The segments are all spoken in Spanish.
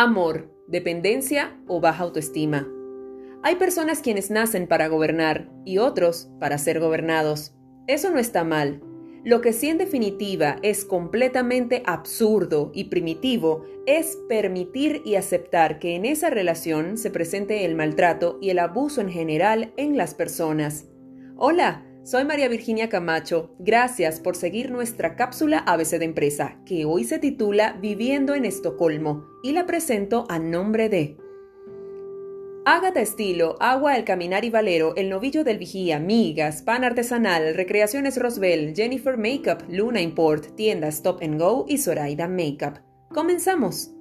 Amor, dependencia o baja autoestima. Hay personas quienes nacen para gobernar y otros para ser gobernados. Eso no está mal. Lo que sí en definitiva es completamente absurdo y primitivo es permitir y aceptar que en esa relación se presente el maltrato y el abuso en general en las personas. Hola, soy María Virginia Camacho. Gracias por seguir nuestra cápsula ABC de empresa, que hoy se titula Viviendo en Estocolmo, y la presento a nombre de Ágata Estilo, Agua El Caminar y Valero, El Novillo del Vigía, Migas, Pan Artesanal, Recreaciones Roswell, Jennifer Makeup, Luna Import, Tienda Stop and Go y Zoraida Makeup. Comenzamos.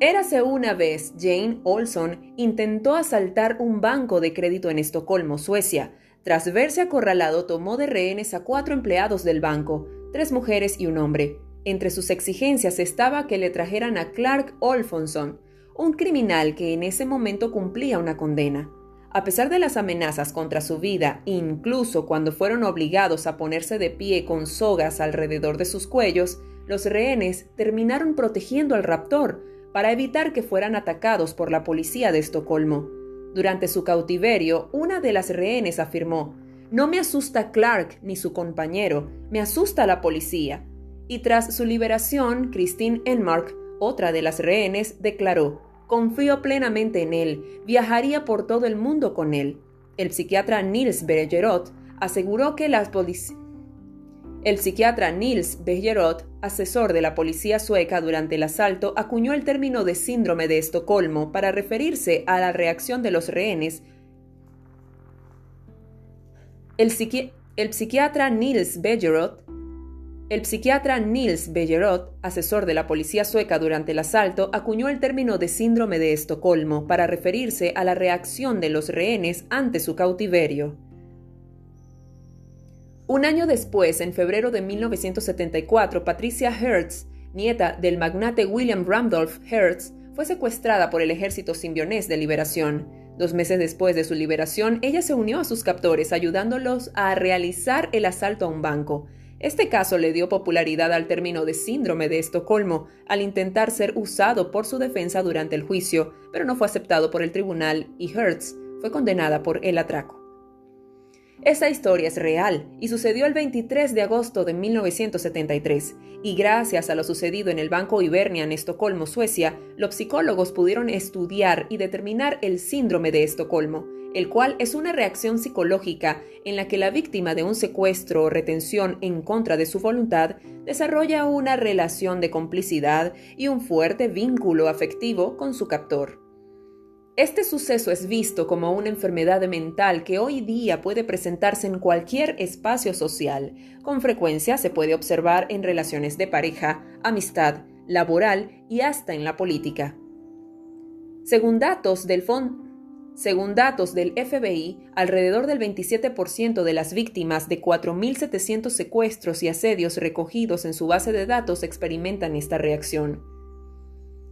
Érase una vez, Jane Olson intentó asaltar un banco de crédito en Estocolmo, Suecia. Tras verse acorralado, tomó de rehenes a cuatro empleados del banco, tres mujeres y un hombre. Entre sus exigencias estaba que le trajeran a Clark Olfonson, un criminal que en ese momento cumplía una condena. A pesar de las amenazas contra su vida, incluso cuando fueron obligados a ponerse de pie con sogas alrededor de sus cuellos, los rehenes terminaron protegiendo al raptor, para evitar que fueran atacados por la policía de Estocolmo. Durante su cautiverio, una de las rehenes afirmó, No me asusta Clark ni su compañero, me asusta la policía. Y tras su liberación, Christine Enmark, otra de las rehenes, declaró, Confío plenamente en él, viajaría por todo el mundo con él. El psiquiatra Nils Bergerot aseguró que las policías el psiquiatra Nils Bejerot, asesor de la policía sueca durante el asalto, acuñó el término de síndrome de Estocolmo para referirse a la reacción de los rehenes. El, psiquiatra Nils Bejerot, el psiquiatra Nils asesor de la policía sueca durante el asalto, acuñó el término de síndrome de Estocolmo para referirse a la reacción de los rehenes ante su cautiverio. Un año después, en febrero de 1974, Patricia Hertz, nieta del magnate William Randolph Hertz, fue secuestrada por el ejército simbionés de liberación. Dos meses después de su liberación, ella se unió a sus captores ayudándolos a realizar el asalto a un banco. Este caso le dio popularidad al término de síndrome de Estocolmo al intentar ser usado por su defensa durante el juicio, pero no fue aceptado por el tribunal y Hertz fue condenada por el atraco. Esta historia es real y sucedió el 23 de agosto de 1973, y gracias a lo sucedido en el Banco Ibernia en Estocolmo, Suecia, los psicólogos pudieron estudiar y determinar el síndrome de Estocolmo, el cual es una reacción psicológica en la que la víctima de un secuestro o retención en contra de su voluntad desarrolla una relación de complicidad y un fuerte vínculo afectivo con su captor. Este suceso es visto como una enfermedad mental que hoy día puede presentarse en cualquier espacio social. Con frecuencia se puede observar en relaciones de pareja, amistad, laboral y hasta en la política. Según datos del según datos del FBI, alrededor del 27% de las víctimas de 4.700 secuestros y asedios recogidos en su base de datos experimentan esta reacción.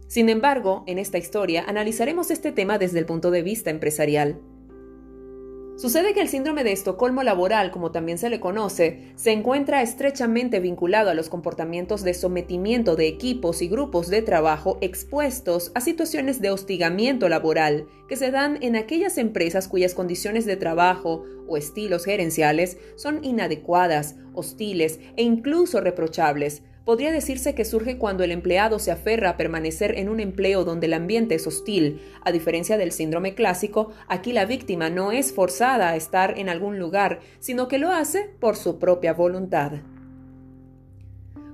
Sin embargo, en esta historia analizaremos este tema desde el punto de vista empresarial. Sucede que el síndrome de Estocolmo laboral, como también se le conoce, se encuentra estrechamente vinculado a los comportamientos de sometimiento de equipos y grupos de trabajo expuestos a situaciones de hostigamiento laboral que se dan en aquellas empresas cuyas condiciones de trabajo o estilos gerenciales son inadecuadas, hostiles e incluso reprochables, podría decirse que surge cuando el empleado se aferra a permanecer en un empleo donde el ambiente es hostil. A diferencia del síndrome clásico, aquí la víctima no es forzada a estar en algún lugar, sino que lo hace por su propia voluntad.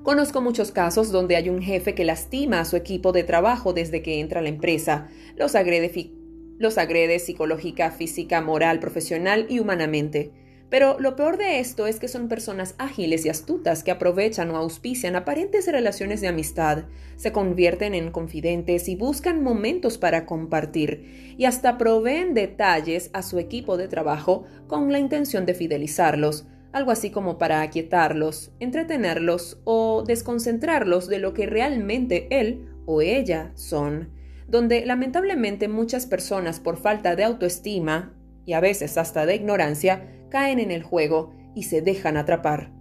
Conozco muchos casos donde hay un jefe que lastima a su equipo de trabajo desde que entra a la empresa, los agrede, los agrede psicológica, física, moral, profesional y humanamente. Pero lo peor de esto es que son personas ágiles y astutas que aprovechan o auspician aparentes relaciones de amistad, se convierten en confidentes y buscan momentos para compartir, y hasta proveen detalles a su equipo de trabajo con la intención de fidelizarlos, algo así como para aquietarlos, entretenerlos o desconcentrarlos de lo que realmente él o ella son, donde lamentablemente muchas personas por falta de autoestima, y a veces hasta de ignorancia, caen en el juego y se dejan atrapar.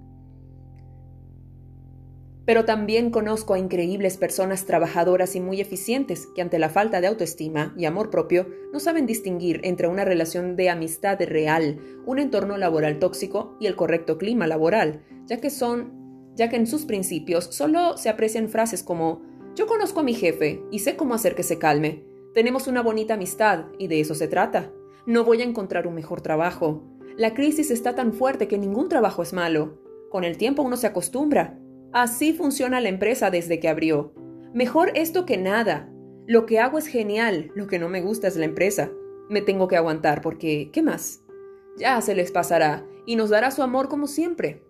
Pero también conozco a increíbles personas trabajadoras y muy eficientes que ante la falta de autoestima y amor propio no saben distinguir entre una relación de amistad real, un entorno laboral tóxico y el correcto clima laboral, ya que son ya que en sus principios solo se aprecian frases como yo conozco a mi jefe y sé cómo hacer que se calme. Tenemos una bonita amistad y de eso se trata. No voy a encontrar un mejor trabajo. La crisis está tan fuerte que ningún trabajo es malo. Con el tiempo uno se acostumbra Así funciona la empresa desde que abrió. Mejor esto que nada. Lo que hago es genial, lo que no me gusta es la empresa. Me tengo que aguantar porque, ¿qué más? Ya se les pasará y nos dará su amor como siempre.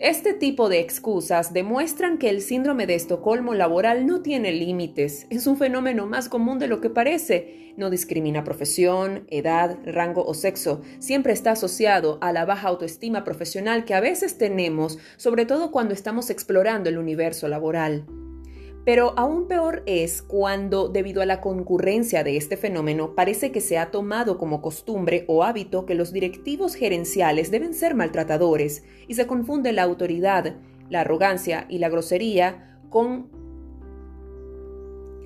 Este tipo de excusas demuestran que el síndrome de Estocolmo laboral no tiene límites, es un fenómeno más común de lo que parece. No discrimina profesión, edad, rango o sexo, siempre está asociado a la baja autoestima profesional que a veces tenemos, sobre todo cuando estamos explorando el universo laboral. Pero aún peor es cuando, debido a la concurrencia de este fenómeno, parece que se ha tomado como costumbre o hábito que los directivos gerenciales deben ser maltratadores y se confunde la autoridad, la arrogancia y la grosería con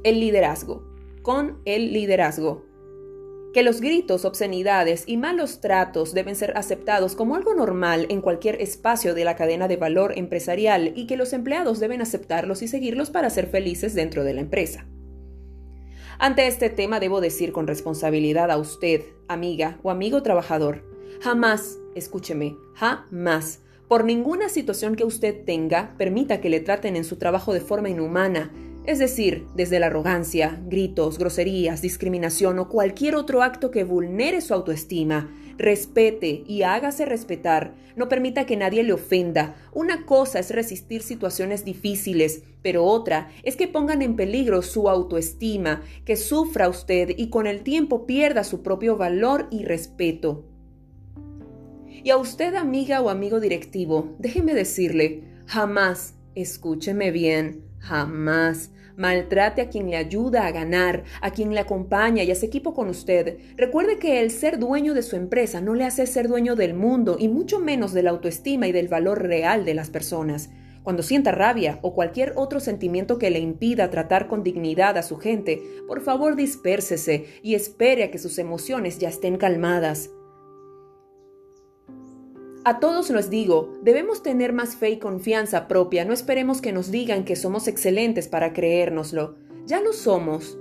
el liderazgo, con el liderazgo que los gritos, obscenidades y malos tratos deben ser aceptados como algo normal en cualquier espacio de la cadena de valor empresarial y que los empleados deben aceptarlos y seguirlos para ser felices dentro de la empresa. Ante este tema debo decir con responsabilidad a usted, amiga o amigo trabajador, jamás, escúcheme, jamás, por ninguna situación que usted tenga, permita que le traten en su trabajo de forma inhumana, es decir, desde la arrogancia, gritos, groserías, discriminación o cualquier otro acto que vulnere su autoestima, respete y hágase respetar. No permita que nadie le ofenda. Una cosa es resistir situaciones difíciles, pero otra es que pongan en peligro su autoestima, que sufra usted y con el tiempo pierda su propio valor y respeto. Y a usted, amiga o amigo directivo, déjeme decirle, jamás, escúcheme bien, Jamás maltrate a quien le ayuda a ganar, a quien le acompaña y hace equipo con usted. Recuerde que el ser dueño de su empresa no le hace ser dueño del mundo y mucho menos de la autoestima y del valor real de las personas. Cuando sienta rabia o cualquier otro sentimiento que le impida tratar con dignidad a su gente, por favor dispérsese y espere a que sus emociones ya estén calmadas. A todos les digo, debemos tener más fe y confianza propia, no esperemos que nos digan que somos excelentes para creérnoslo. Ya lo somos.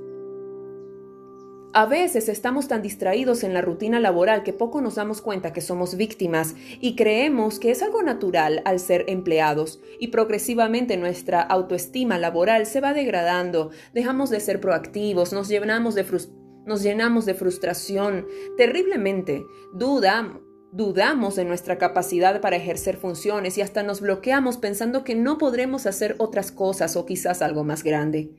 A veces estamos tan distraídos en la rutina laboral que poco nos damos cuenta que somos víctimas y creemos que es algo natural al ser empleados y progresivamente nuestra autoestima laboral se va degradando, dejamos de ser proactivos, nos llenamos de, nos llenamos de frustración terriblemente, duda, Dudamos de nuestra capacidad para ejercer funciones y hasta nos bloqueamos pensando que no podremos hacer otras cosas o quizás algo más grande.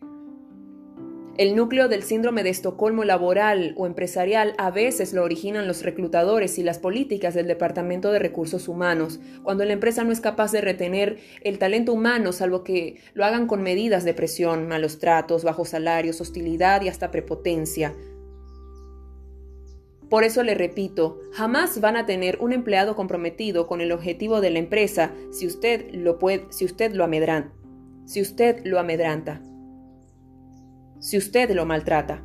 El núcleo del síndrome de Estocolmo laboral o empresarial a veces lo originan los reclutadores y las políticas del Departamento de Recursos Humanos, cuando la empresa no es capaz de retener el talento humano salvo que lo hagan con medidas de presión, malos tratos, bajos salarios, hostilidad y hasta prepotencia. Por eso le repito, jamás van a tener un empleado comprometido con el objetivo de la empresa si usted lo puede, si usted lo amedranta, si usted lo amedranta, si usted lo maltrata.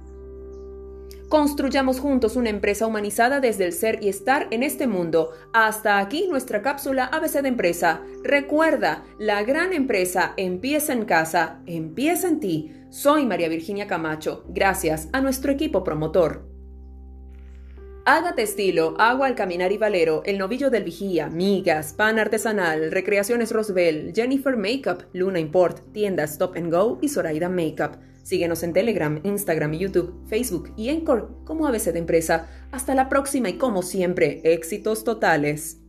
Construyamos juntos una empresa humanizada desde el ser y estar en este mundo. Hasta aquí nuestra cápsula ABC de empresa. Recuerda, la gran empresa empieza en casa, empieza en ti. Soy María Virginia Camacho, gracias a nuestro equipo promotor. Hágate estilo, agua al caminar y valero, el novillo del vigía, migas, pan artesanal, recreaciones Roswell, Jennifer Makeup, Luna Import, tiendas Stop and Go y Zoraida Makeup. Síguenos en Telegram, Instagram, YouTube, Facebook y Encore como ABC de Empresa. Hasta la próxima y como siempre, éxitos totales.